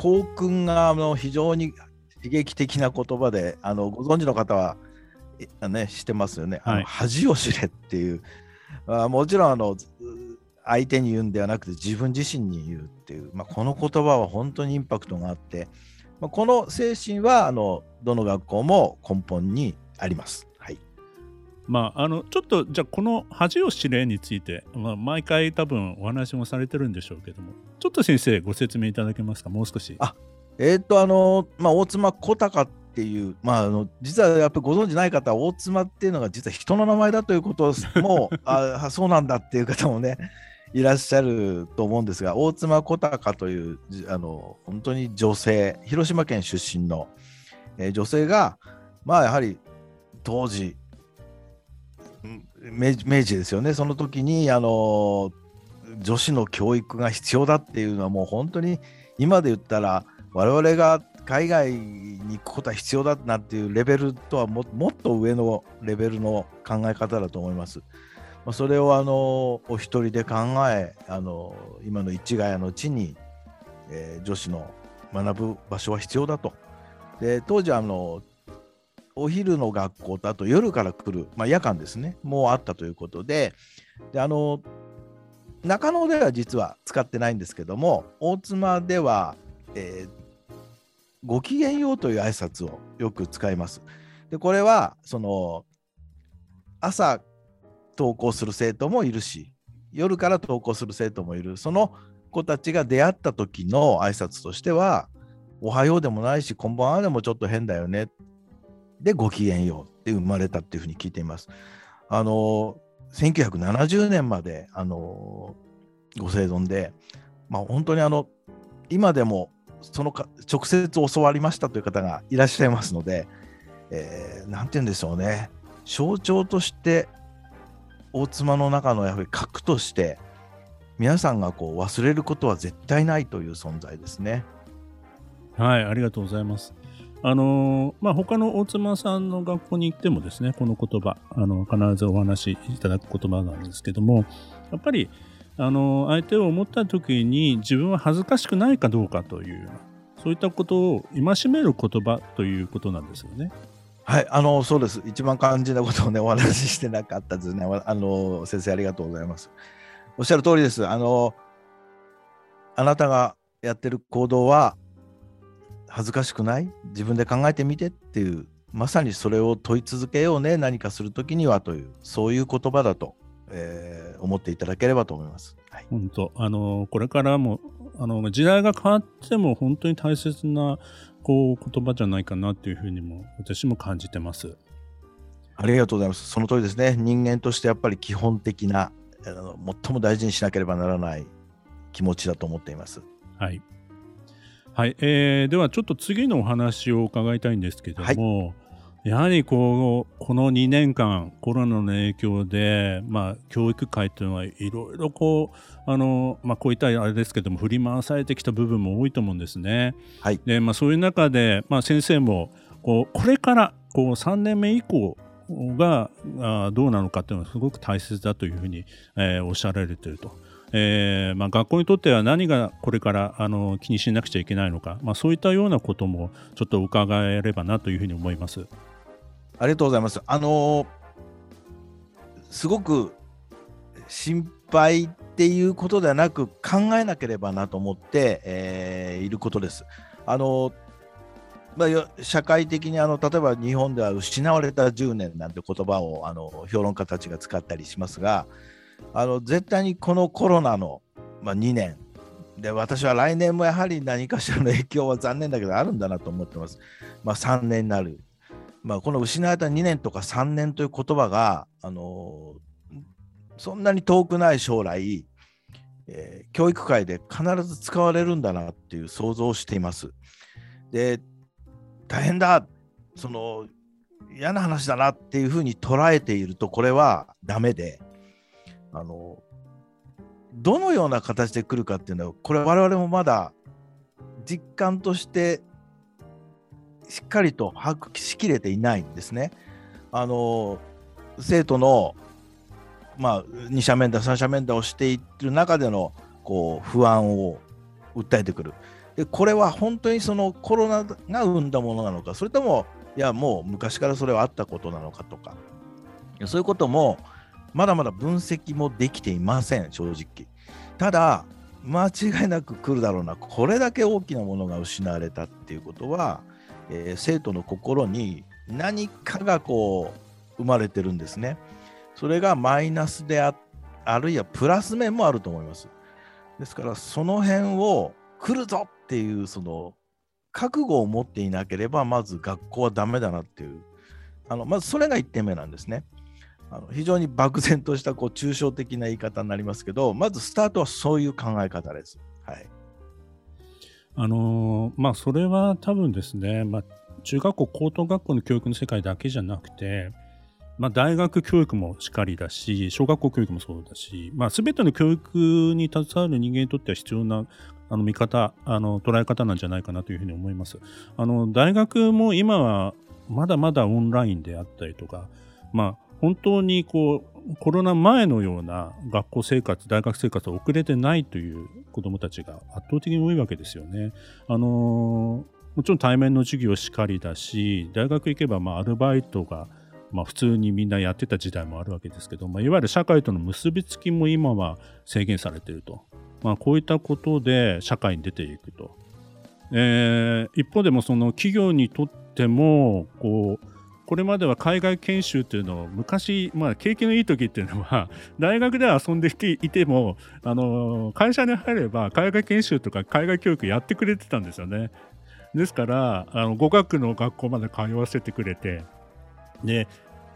校訓があの非常に刺激的な言葉であのご存知の方は、ね、知ってますよね、はい、恥を知れっていう。あもちろんあの相手に言うんではなくて自分自身に言うっていう、まあ、この言葉は本当にインパクトがあって、まあ、この精神はあのどの学校も根本にあります。はいまあ、あのちょっとじゃあこの恥を知れについて、まあ、毎回多分お話もされてるんでしょうけどもちょっと先生ご説明いただけますか？もう少し。あえっ、ー、とあの、まあ、大妻小高っていう、まあ、あの実はやっぱりご存じない方は大妻っていうのが実は人の名前だということも あそうなんだっていう方もねいらっしゃると思うんですが大妻小高というあの本当に女性広島県出身の、えー、女性がまあやはり当時明治ですよねその時にあの女子の教育が必要だっていうのはもう本当に今で言ったら我々が海外に行くことは必要だなっていうレベルとはもっと上のレベルの考え方だと思います。まそれをあのお一人で考えあの今の市ヶ谷の地に、えー、女子の学ぶ場所は必要だと。で当時あのお昼の学校とあと夜から来る、まあ、夜間ですね。もうあったということで。であの中野では実は使ってないんですけども大妻では、えー、ごきげんようという挨拶をよく使います。でこれはその朝登校する生徒もいるし夜から登校する生徒もいる。その子たちが出会った時の挨拶としては「おはよう」でもないし「こんばんは」でもちょっと変だよね。でごきげんようって生まれたっていうふうに聞いています。あの1970年まであのご生存で、まあ、本当にあの今でもそのか直接教わりましたという方がいらっしゃいますので、えー、なんて言うんでしょうね象徴として大妻の中のやはり核として皆さんがこう忘れることは絶対ないという存在ですね。はいありがとうございます。あのー、まあ、他の大妻さんの学校に行ってもですね、この言葉、あの、必ずお話しいただく言葉なんですけども、やっぱり、あの、相手を思った時に自分は恥ずかしくないかどうかという、そういったことを戒める言葉ということなんですよね。はい、あの、そうです。一番肝心なことをね、お話ししてなかったですね。あの、先生ありがとうございます。おっしゃる通りです。あの、あなたがやってる行動は、恥ずかしくない？自分で考えてみてっていうまさにそれを問い続けようね何かする時にはというそういう言葉だと、えー、思っていただければと思います。はい、本当あのこれからもあの時代が変わっても本当に大切なこう言葉じゃないかなというふうにも私も感じてます。ありがとうございます。その通りですね。人間としてやっぱり基本的なあの最も大事にしなければならない気持ちだと思っています。はい。はい、えー、ではちょっと次のお話を伺いたいんですけども、はい、やはりこうこの2年間コロナの影響で、まあ、教育界というのはいろいろこうあの、まあ、こういったあれですけども振り回されてきた部分も多いと思うんですね。はい、でまあ、そういう中で、まあ、先生もこうこれからこう3年目以降があどうなのかというのはすごく大切だというふうに、えー、おっしゃられていると。えーまあ、学校にとっては何がこれからあの気にしなくちゃいけないのか、まあ、そういったようなこともちょっと伺えればなというふうに思います。ありがとうございます。あのすごく心配っていうことではなく考えなければなと思って、えー、いることです。あのまあ、社会的にあの例えば日本では失われた10年なんて言葉をあの評論家たちが使ったりしますが、あの絶対にこのコロナの、まあ、2年で私は来年もやはり何かしらの影響は残念だけどあるんだなと思ってます。まあ、3年になる。まあ、この失われた2年とか3年という言葉が、あのそんなに遠くない将来、えー、教育界で必ず使われるんだなっていう想像をしています。で大変だその嫌な話だなっていうふうに捉えているとこれはダメであのどのような形で来るかっていうのはこれ我々もまだ実感としてしっかりと把握しきれていないんですね。あの生徒のまあ、2者面談3者面談をしている中でのこう不安を訴えてくるでこれは本当にそのコロナが生んだものなのかそれともいやもう昔からそれはあったことなのかとかそういうこともまだまだ分析もできていません正直ただ間違いなく来るだろうなこれだけ大きなものが失われたっていうことは、えー、生徒の心に何かがこう生まれてるんですね。それがマイナスでああるいはプラス面もあると思います。ですからその辺を来るぞっていうその覚悟を持っていなければまず学校はダメだなっていうあのまずそれが1点目なんですね。あの非常に漠然としたこう抽象的な言い方になりますけどまずスタートはそういう考え方です。はいあのー、まあそれは多分ですね、まあ、中学校高等学校の教育の世界だけじゃなくてまあ、大学教育もしっかりだし、小学校教育もそうだし、まあ、全ての教育に携わる人間にとっては必要なあの見方、あの捉え方なんじゃないかなというふうに思います。あの大学も今はまだまだオンラインであったりとか、まあ、本当にこうコロナ前のような学校生活、大学生活を送れてないという子どもたちが圧倒的に多いわけですよね。あのもちろん対面の授業しかりだし、大学行けばまアルバイトがまあ、普通にみんなやってた時代もあるわけですけど、まあ、いわゆる社会との結びつきも今は制限されていると、まあ、こういったことで社会に出ていくと、えー、一方でもその企業にとってもこうこれまでは海外研修というのを昔、まあ、景気のいい時っていうのは 大学で遊んでいてもあの会社に入れば海外研修とか海外教育やってくれてたんですよね。ですからあの語学の学校まで通わせてくれてね、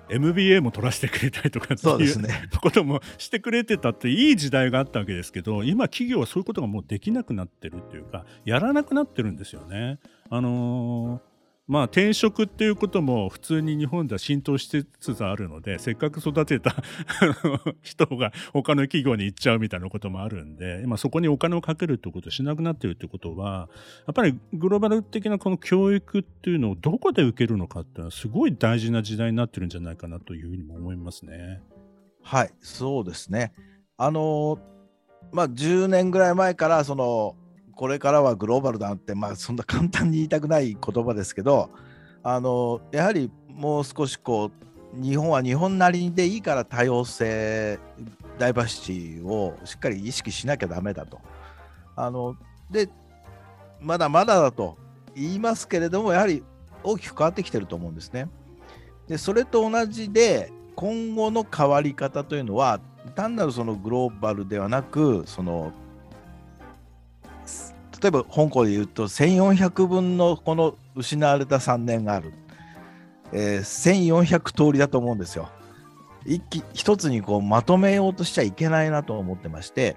MBA も取らせてくれたりとかっていう、ね、こともしてくれてたっていい時代があったわけですけど今企業はそういうことがもうできなくなってるっていうかやらなくなってるんですよね。あのーまあ転職っていうことも普通に日本では浸透しつつあるのでせっかく育てた 人が他の企業に行っちゃうみたいなこともあるんで今そこにお金をかけるってことをしなくなってるってことはやっぱりグローバル的なこの教育っていうのをどこで受けるのかっていうのはすごい大事な時代になってるんじゃないかなというふうにも思いますね。はいそうですね。あのまあ10年ぐらい前からそのこれからはグローバルだって、まあ、そんな簡単に言いたくない言葉ですけどあのやはりもう少しこう日本は日本なりでいいから多様性ダイバーシティをしっかり意識しなきゃだめだと。あのでまだまだだと言いますけれどもやはり大きく変わってきてると思うんですね。でそれと同じで今後の変わり方というのは単なるそのグローバルではなくその例えば香港で言うと1400分のこの失われた3年がある、えー、1400通りだと思うんですよ。一気一つにこうまとめようとしちゃいけないなと思ってまして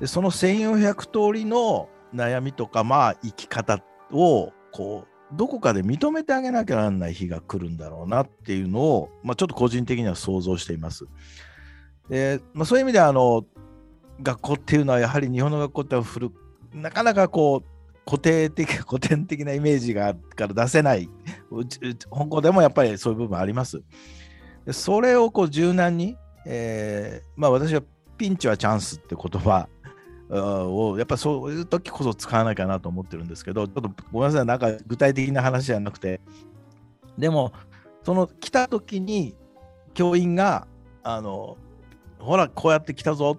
でその1400通りの悩みとかまあ生き方をこうどこかで認めてあげなきゃならない日が来るんだろうなっていうのを、まあ、ちょっと個人的には想像しています。でまあ、そういう意味であの学校っていうのはやはり日本の学校って古なかなかこう固定的 古典的なイメージがから出せない香港でもやっぱりそういう部分あります。それをこう柔軟に、えー、まあ私はピンチはチャンスって言葉をやっぱそういう時こそ使わないかなと思ってるんですけどちょっとごめんなさいなんか具体的な話じゃなくてでもその来た時に教員があのほらこうやって来たぞ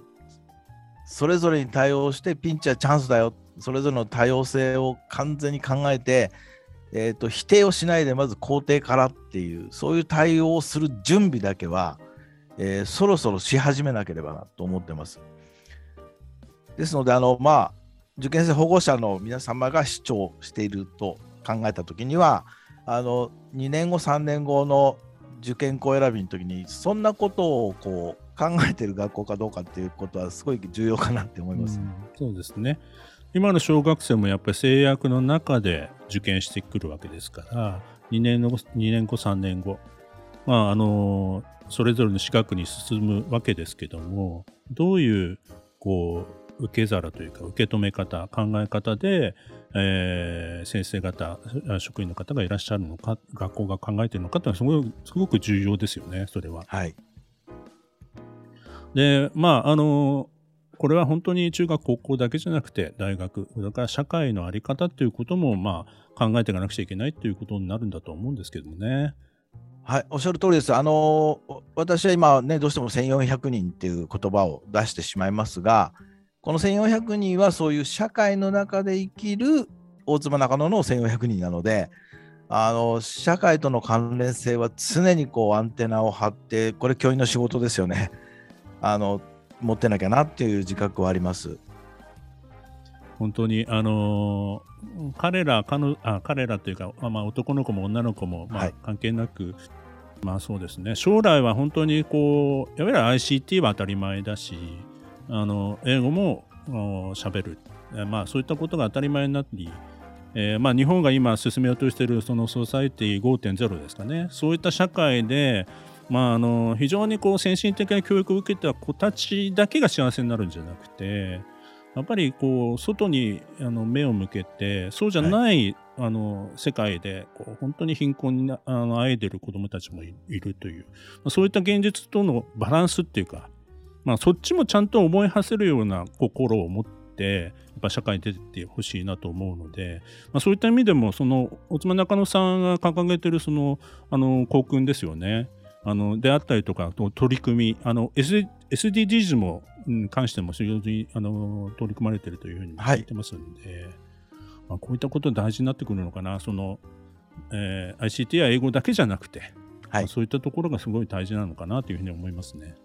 それぞれに対応してピンチはチャンスだよそれぞれの多様性を完全に考えて、えーと、否定をしないでまず肯定からっていうそういう対応をする準備だけは、えー、そろそろし始めなければなと思ってます。ですのであのまあ受験生保護者の皆様が主張していると考えた時にはあの2年後3年後の受験校選びの時にそんなことをこう考えてる学校かどうかっていうことはすごい重要かなって思います。うん、そうですね今の小学生もやっぱり制約の中で受験してくるわけですから2年の2年後3年後まああのそれぞれの資格に進むわけですけどもどういうこう受け皿というか受け止め方考え方で、えー、先生方職員の方がいらっしゃるのか学校が考えているのかというのはすごくすごく重要ですよねそれは。はい、でまああのこれは本当に中学高校だけじゃなくて大学それから社会の在り方ということもまあ考えていかなくちゃいけないということになるんだと思うんですけどもね。はい、おっしゃる通りです。あの私は今ね、どうしても1400人っていう言葉を出してしまいますが、この1400人はそういう社会の中で生きる大妻中野の1400人なので、あの社会との関連性は常にこうアンテナを張って、これ教員の仕事ですよね。あの持ってなきゃなっていう自覚はあります。本当にあの彼ら彼あ彼らというか、まあ、男の子も女の子も、まあ、関係なく、まあそうですね。将来は本当にこういわゆる ICT は当たり前だしあの英語も喋る、まあ、そういったことが当たり前になり、えーまあ、日本が今進めようとしているそのソサイティ5.0ですかね。そういった社会で、まあ、あの非常にこう先進的な教育を受けた子たちだけが幸せになるんじゃなくてやっぱりこう外にあの目を向けてそうじゃない、はい。あの世界でこう本当に貧困にあのあえてる子どもたちもいるという、まあ、そういった現実とのバランスっていうか、まあ、そっちもちゃんと思い馳せるような心を持ってやっぱ社会に出てってほしいなと思うので、まあ、そういった意味でもその大妻中野さんが掲げてるそのあの校訓ですよねあのであったりとか取り組みあの、SD、SDGs もに関しても非常にあの取り組まれているというふうに聞いてますので。はいまあ、こういったこと大事になってくるのかなその、えー、ICT や英語だけじゃなくて、はいまあ、そういったところがすごい大事なのかなというふうに思いますね。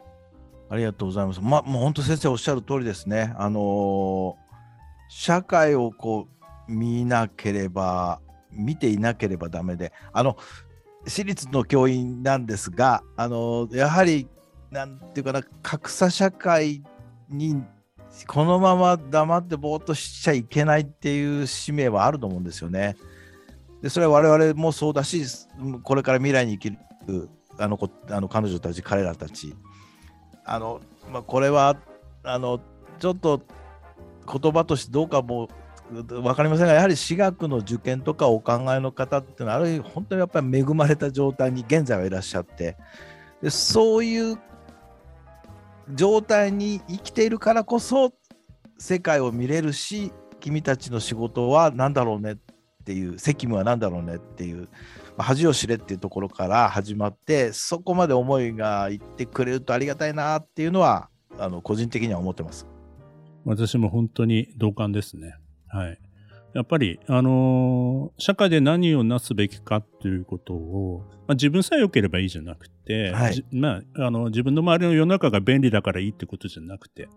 ありがとうございます。まあ、もう本当先生おっしゃる通りですね。あのー、社会をこう見なければ見ていなければダメで、あの私立の教員なんですが、あの、やはりなんていうかな格差社会にこのまま黙ってぼーっとしちゃいけないっていう使命はあると思うんですよね。でそれは我々もそうだしこれから未来に生きるあの子あの彼女たち彼らたちあの、まあ、これはあのちょっと言葉としてどうかも分かりませんがやはり私学の受験とかお考えの方っていうのはある意味本当にやっぱり恵まれた状態に現在はいらっしゃってでそういう状態に生きているからこそ世界を見れるし君たちの仕事は何だろうねっていう責務は何だろうねっていう、まあ、恥を知れっていうところから始まってそこまで思いがいってくれるとありがたいなっていうのはあの個人的には思ってます。私も本当に同感ですね。はい。やっぱり、あのー、社会で何をなすべきかということを、まあ、自分さえ良ければいいじゃなくて、はい、まあ、あの自分の周りの世の中が便利だからいいってことじゃなくて、やっ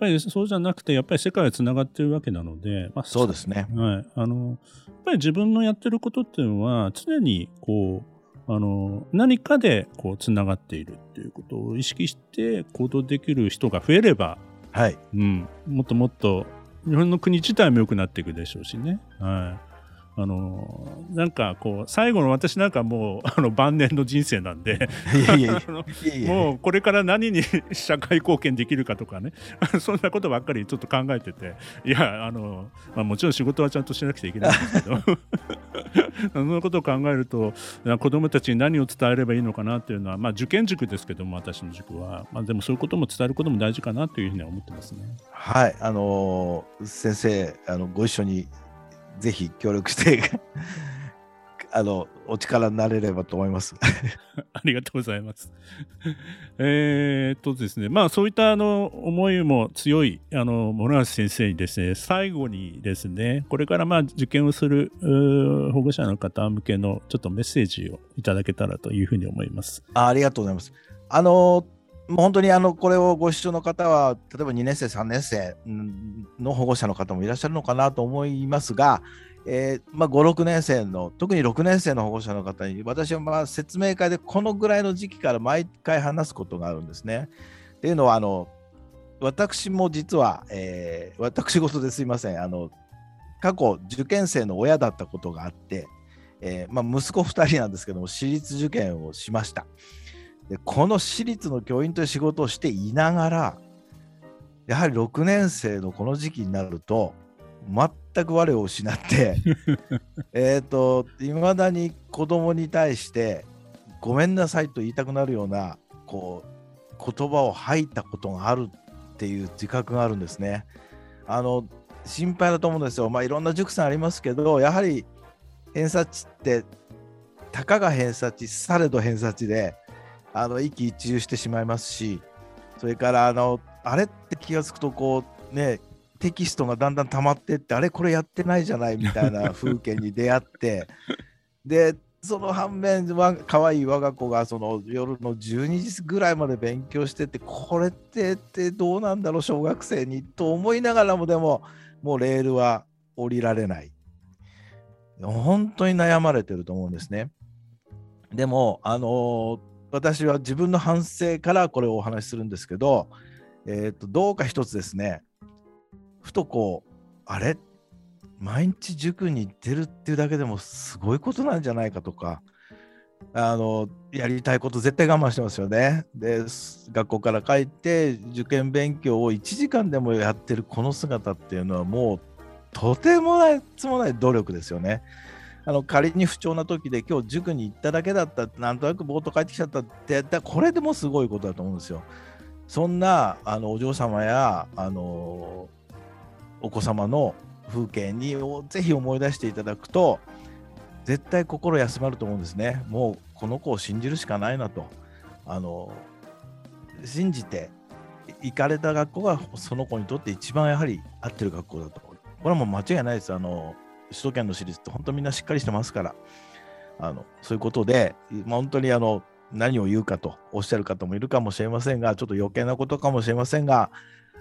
ぱりそうじゃなくて、やっぱり世界はつながってるわけなので、まあ、そうですね。はい。あの、やっぱり自分のやってることっていうのは、常にこう、あの何かでこうつながっているっていうことを意識して行動できる人が増えれば、はいうん、もっともっと日本の国自体も良くなっていくでしょうしね。はい。あのなんかこう最後の私なんかもうあの晩年の人生なんで。もうこれから何に社会貢献できるかとかね。そんなことばっかりちょっと考えてて。いやあの、まあ、もちろん仕事はちゃんとしなくちゃいけないんですけど そのことを考えると子どもたちに何を伝えればいいのかなというのは、まあ、受験塾ですけども私の塾は、まあ、でもそういうことも伝えることも大事かなというふうには思ってますね。はいあの先生あのご一緒にぜひ協力してあの、お力になれればと思います。ありがとうございます。えっとですね、まあそういったあの思いも強いあの諸橋先生にですね、最後にですね、これからまあ受験をする保護者の方向けのちょっとメッセージをいただけたらというふうに思います。あありがとうございます。あのもう本当にあのこれをご視聴の方は、例えば2年生、3年生の保護者の方もいらっしゃるのかなと思いますが、えーまあ、5、6年生の、特に6年生の保護者の方に、私はまあ説明会でこのぐらいの時期から毎回話すことがあるんですね。っていうのは、あの私も実は、えー、私事ですいませんあの、過去、受験生の親だったことがあって、えーまあ、息子2人なんですけども、私立受験をしました。でこの私立の教員という仕事をしていながら、やはり6年生のこの時期になると、全く我を失って えっといまだに子供に対してごめんなさいと言いたくなるようなこう言葉を吐いたことがあるっていう自覚があるんですね。あの心配だと思うんですよ。まあいろんな塾さんありますけどやはり偏差値ってたかが偏差値されど偏差値であの一喜一憂してしまいますしそれからあのあれって気が付くとこうねテキストがだんだん溜まってってあれこれやってないじゃないみたいな 風景に出会って。でその反面は可愛い我が子がその夜の12時ぐらいまで勉強しててこれってってどうなんだろう小学生にと思いながらもでももうレールは降りられない。本当に悩まれてると思うんですね。でもあのー、私は自分の反省からこれをお話しするんですけど、えーとどうか一つですねふとこうあれ？毎日塾に行ってるっていうだけでもすごいことなんじゃないかとかあのやりたいこと絶対我慢してますよね。で学校から帰って受験勉強を1時間でもやってるこの姿っていうのはもうとてもないつもない努力ですよね。あの仮に不調な時で今日塾に行っただけだったなんとなくぼーっと帰ってきちゃったってやったらこれでもすごいことだと思うんですよ。そんなあのお嬢様やあのお子様の風景にぜひ思い出していただくと絶対心休まると思うんですね。もうこの子を信じるしかないなと。あの信じて行かれた学校がその子にとって一番やはり合ってる学校だと。これはもう間違いないです。あの首都圏の私立って本当みんなしっかりしてますから。あのそういうことで、まあ、本当にあの何を言うかとおっしゃる方もいるかもしれませんが、ちょっと余計なことかもしれませんが、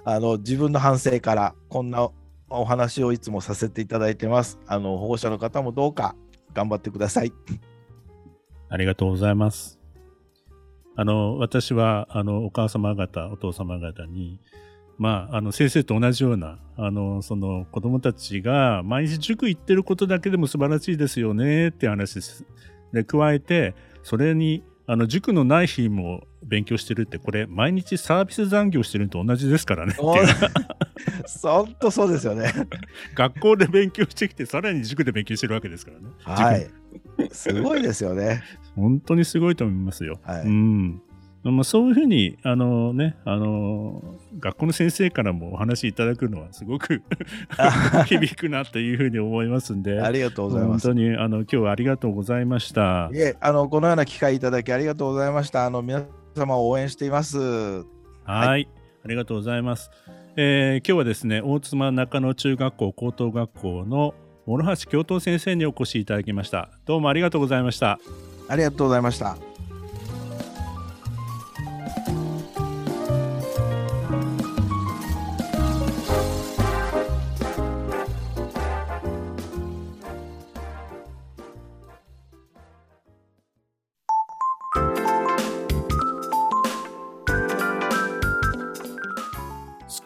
あの自分の反省からこんなお話をいつもさせていただいてます。あの保護者の方もどうか頑張ってください。ありがとうございます。あの私はあのお母様方、お父様方に、まあ、あの先生と同じようなあのその子供たちが毎日塾行ってることだけでも素晴らしいですよねって話です。で加えてそれにあの塾のない日も勉強してるって、これ、毎日サービス残業してるのと同じですからね。本当そうですよね。学校で勉強してきて、さらに塾で勉強してるわけですからね。はい。すごいですよね。本当にすごいと思いますよ。はい、うん。まあ、そういうふうに、あのね、あの、学校の先生からもお話いただくのはすごく 響くなというふうに思いますんで、ありがとうございます。本当に、あの、今日はありがとうございました。いえ、あの、このような機会いただきありがとうございました。あの、皆様を応援しています。はいはい、ありがとうございます。えー、今日はですね、大妻中野中学校高等学校の諸橋教頭先生にお越しいただきました。どうもありがとうございました。ありがとうございました。